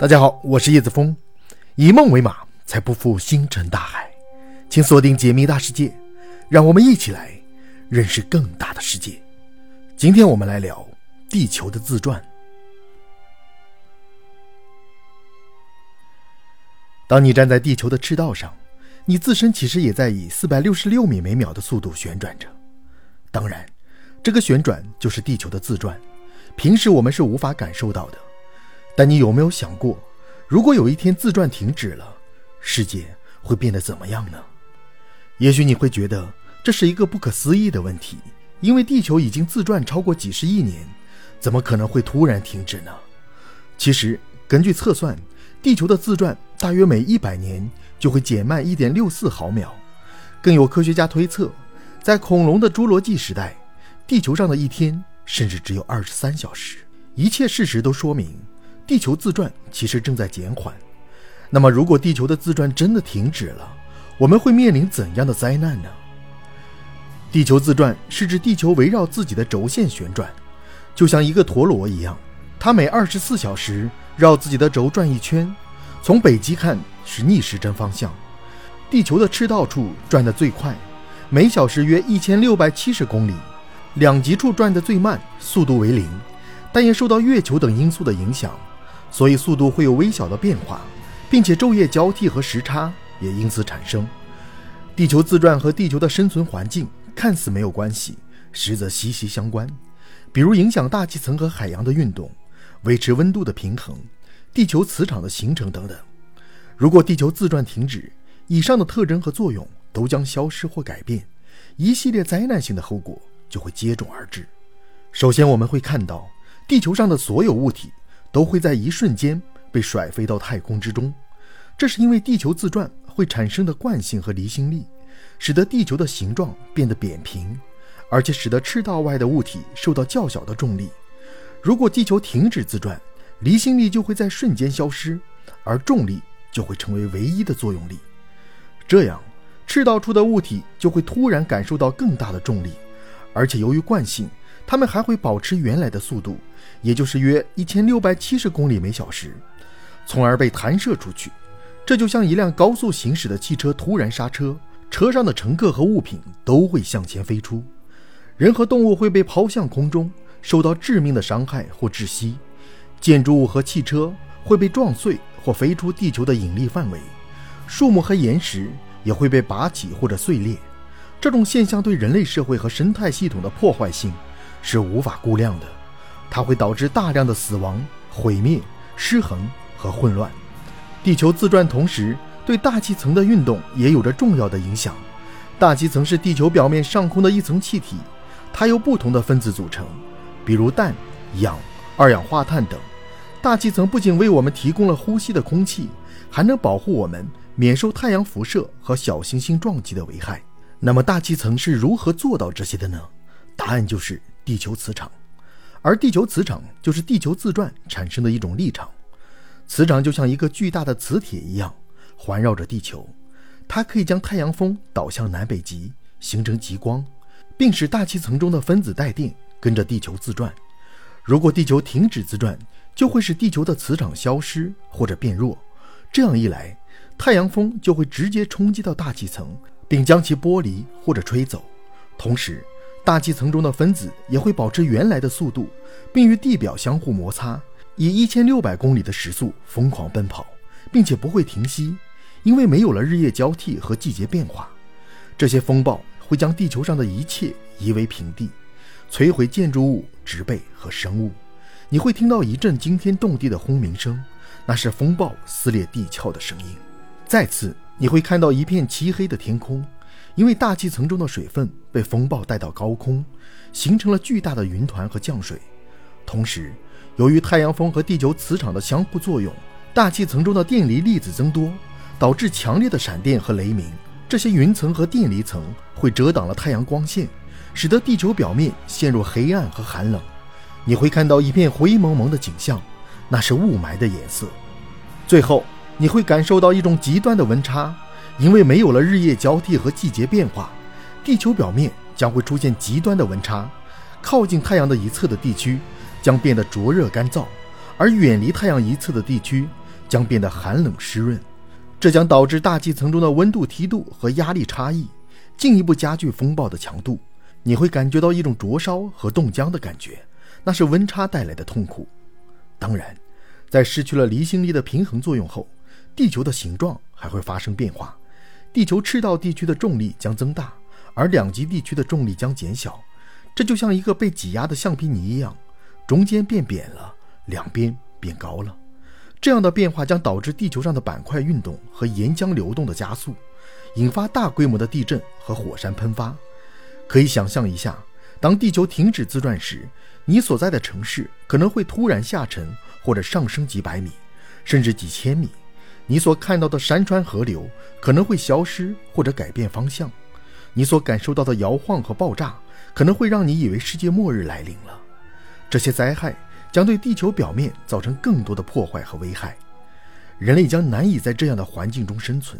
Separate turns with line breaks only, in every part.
大家好，我是叶子峰，以梦为马，才不负星辰大海。请锁定解密大世界，让我们一起来认识更大的世界。今天我们来聊地球的自转。当你站在地球的赤道上，你自身其实也在以四百六十六米每秒的速度旋转着。当然，这个旋转就是地球的自转，平时我们是无法感受到的。但你有没有想过，如果有一天自转停止了，世界会变得怎么样呢？也许你会觉得这是一个不可思议的问题，因为地球已经自转超过几十亿年，怎么可能会突然停止呢？其实，根据测算，地球的自转大约每一百年就会减慢一点六四毫秒。更有科学家推测，在恐龙的侏罗纪时代，地球上的一天甚至只有二十三小时。一切事实都说明。地球自转其实正在减缓，那么如果地球的自转真的停止了，我们会面临怎样的灾难呢？地球自转是指地球围绕自己的轴线旋转，就像一个陀螺一样，它每二十四小时绕自己的轴转一圈。从北极看是逆时针方向，地球的赤道处转得最快，每小时约一千六百七十公里；两极处转得最慢，速度为零，但也受到月球等因素的影响。所以速度会有微小的变化，并且昼夜交替和时差也因此产生。地球自转和地球的生存环境看似没有关系，实则息息相关。比如影响大气层和海洋的运动，维持温度的平衡，地球磁场的形成等等。如果地球自转停止，以上的特征和作用都将消失或改变，一系列灾难性的后果就会接踵而至。首先，我们会看到地球上的所有物体。都会在一瞬间被甩飞到太空之中，这是因为地球自转会产生的惯性和离心力，使得地球的形状变得扁平，而且使得赤道外的物体受到较小的重力。如果地球停止自转，离心力就会在瞬间消失，而重力就会成为唯一的作用力。这样，赤道处的物体就会突然感受到更大的重力，而且由于惯性，它们还会保持原来的速度。也就是约一千六百七十公里每小时，从而被弹射出去。这就像一辆高速行驶的汽车突然刹车，车上的乘客和物品都会向前飞出，人和动物会被抛向空中，受到致命的伤害或窒息。建筑物和汽车会被撞碎或飞出地球的引力范围，树木和岩石也会被拔起或者碎裂。这种现象对人类社会和生态系统的破坏性是无法估量的。它会导致大量的死亡、毁灭、失衡和混乱。地球自转同时对大气层的运动也有着重要的影响。大气层是地球表面上空的一层气体，它由不同的分子组成，比如氮、氧、二氧化碳等。大气层不仅为我们提供了呼吸的空气，还能保护我们免受太阳辐射和小行星撞击的危害。那么，大气层是如何做到这些的呢？答案就是地球磁场。而地球磁场就是地球自转产生的一种力场，磁场就像一个巨大的磁铁一样环绕着地球，它可以将太阳风导向南北极，形成极光，并使大气层中的分子带电跟着地球自转。如果地球停止自转，就会使地球的磁场消失或者变弱。这样一来，太阳风就会直接冲击到大气层，并将其剥离或者吹走，同时。大气层中的分子也会保持原来的速度，并与地表相互摩擦，以一千六百公里的时速疯狂奔跑，并且不会停息，因为没有了日夜交替和季节变化。这些风暴会将地球上的一切夷为平地，摧毁建筑物、植被和生物。你会听到一阵惊天动地的轰鸣声，那是风暴撕裂地壳的声音。再次，你会看到一片漆黑的天空。因为大气层中的水分被风暴带到高空，形成了巨大的云团和降水。同时，由于太阳风和地球磁场的相互作用，大气层中的电离粒子增多，导致强烈的闪电和雷鸣。这些云层和电离层会遮挡了太阳光线，使得地球表面陷入黑暗和寒冷。你会看到一片灰蒙蒙的景象，那是雾霾的颜色。最后，你会感受到一种极端的温差。因为没有了日夜交替和季节变化，地球表面将会出现极端的温差，靠近太阳的一侧的地区将变得灼热干燥，而远离太阳一侧的地区将变得寒冷湿润。这将导致大气层中的温度梯度和压力差异，进一步加剧风暴的强度。你会感觉到一种灼烧和冻僵的感觉，那是温差带来的痛苦。当然，在失去了离心力的平衡作用后，地球的形状还会发生变化。地球赤道地区的重力将增大，而两极地区的重力将减小。这就像一个被挤压的橡皮泥一样，中间变扁了，两边变高了。这样的变化将导致地球上的板块运动和岩浆流动的加速，引发大规模的地震和火山喷发。可以想象一下，当地球停止自转时，你所在的城市可能会突然下沉或者上升几百米，甚至几千米。你所看到的山川河流可能会消失或者改变方向。你所感受到的摇晃和爆炸可能会让你以为世界末日来临了。这些灾害。将对地球表面造成更多的破坏和危害，人类将难以在这样的环境中生存，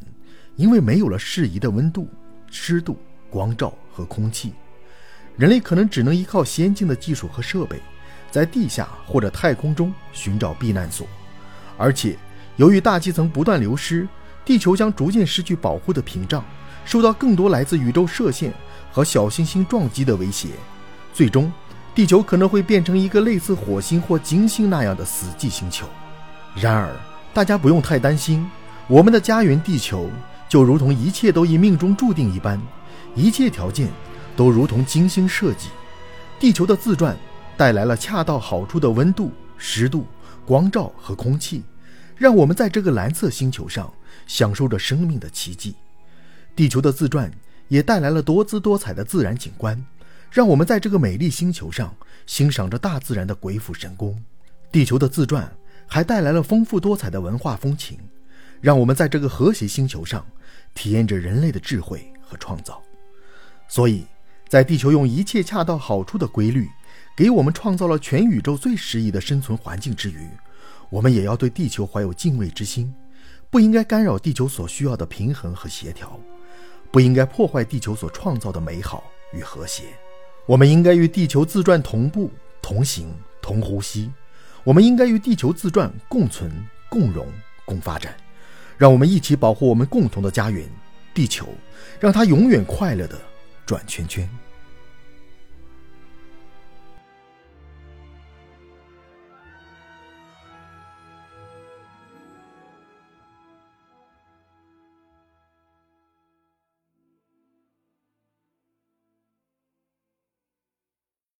因为没有了适宜的温度、湿度、光照和空气。人类可能只能依靠先进的技术和设备，在地下或者太空中寻找避难所。而且，由于大气层不断流失，地球将逐渐失去保护的屏障，受到更多来自宇宙射线和小行星撞击的威胁，最终。地球可能会变成一个类似火星或金星那样的死寂星球。然而，大家不用太担心，我们的家园地球就如同一切都已命中注定一般，一切条件都如同精心设计。地球的自转带来了恰到好处的温度、湿度、光照和空气，让我们在这个蓝色星球上享受着生命的奇迹。地球的自转也带来了多姿多彩的自然景观。让我们在这个美丽星球上欣赏着大自然的鬼斧神工。地球的自转还带来了丰富多彩的文化风情，让我们在这个和谐星球上体验着人类的智慧和创造。所以，在地球用一切恰到好处的规律给我们创造了全宇宙最适宜的生存环境之余，我们也要对地球怀有敬畏之心，不应该干扰地球所需要的平衡和协调，不应该破坏地球所创造的美好与和谐。我们应该与地球自转同步、同行、同呼吸。我们应该与地球自转共存、共荣、共发展。让我们一起保护我们共同的家园——地球，让它永远快乐地转圈圈。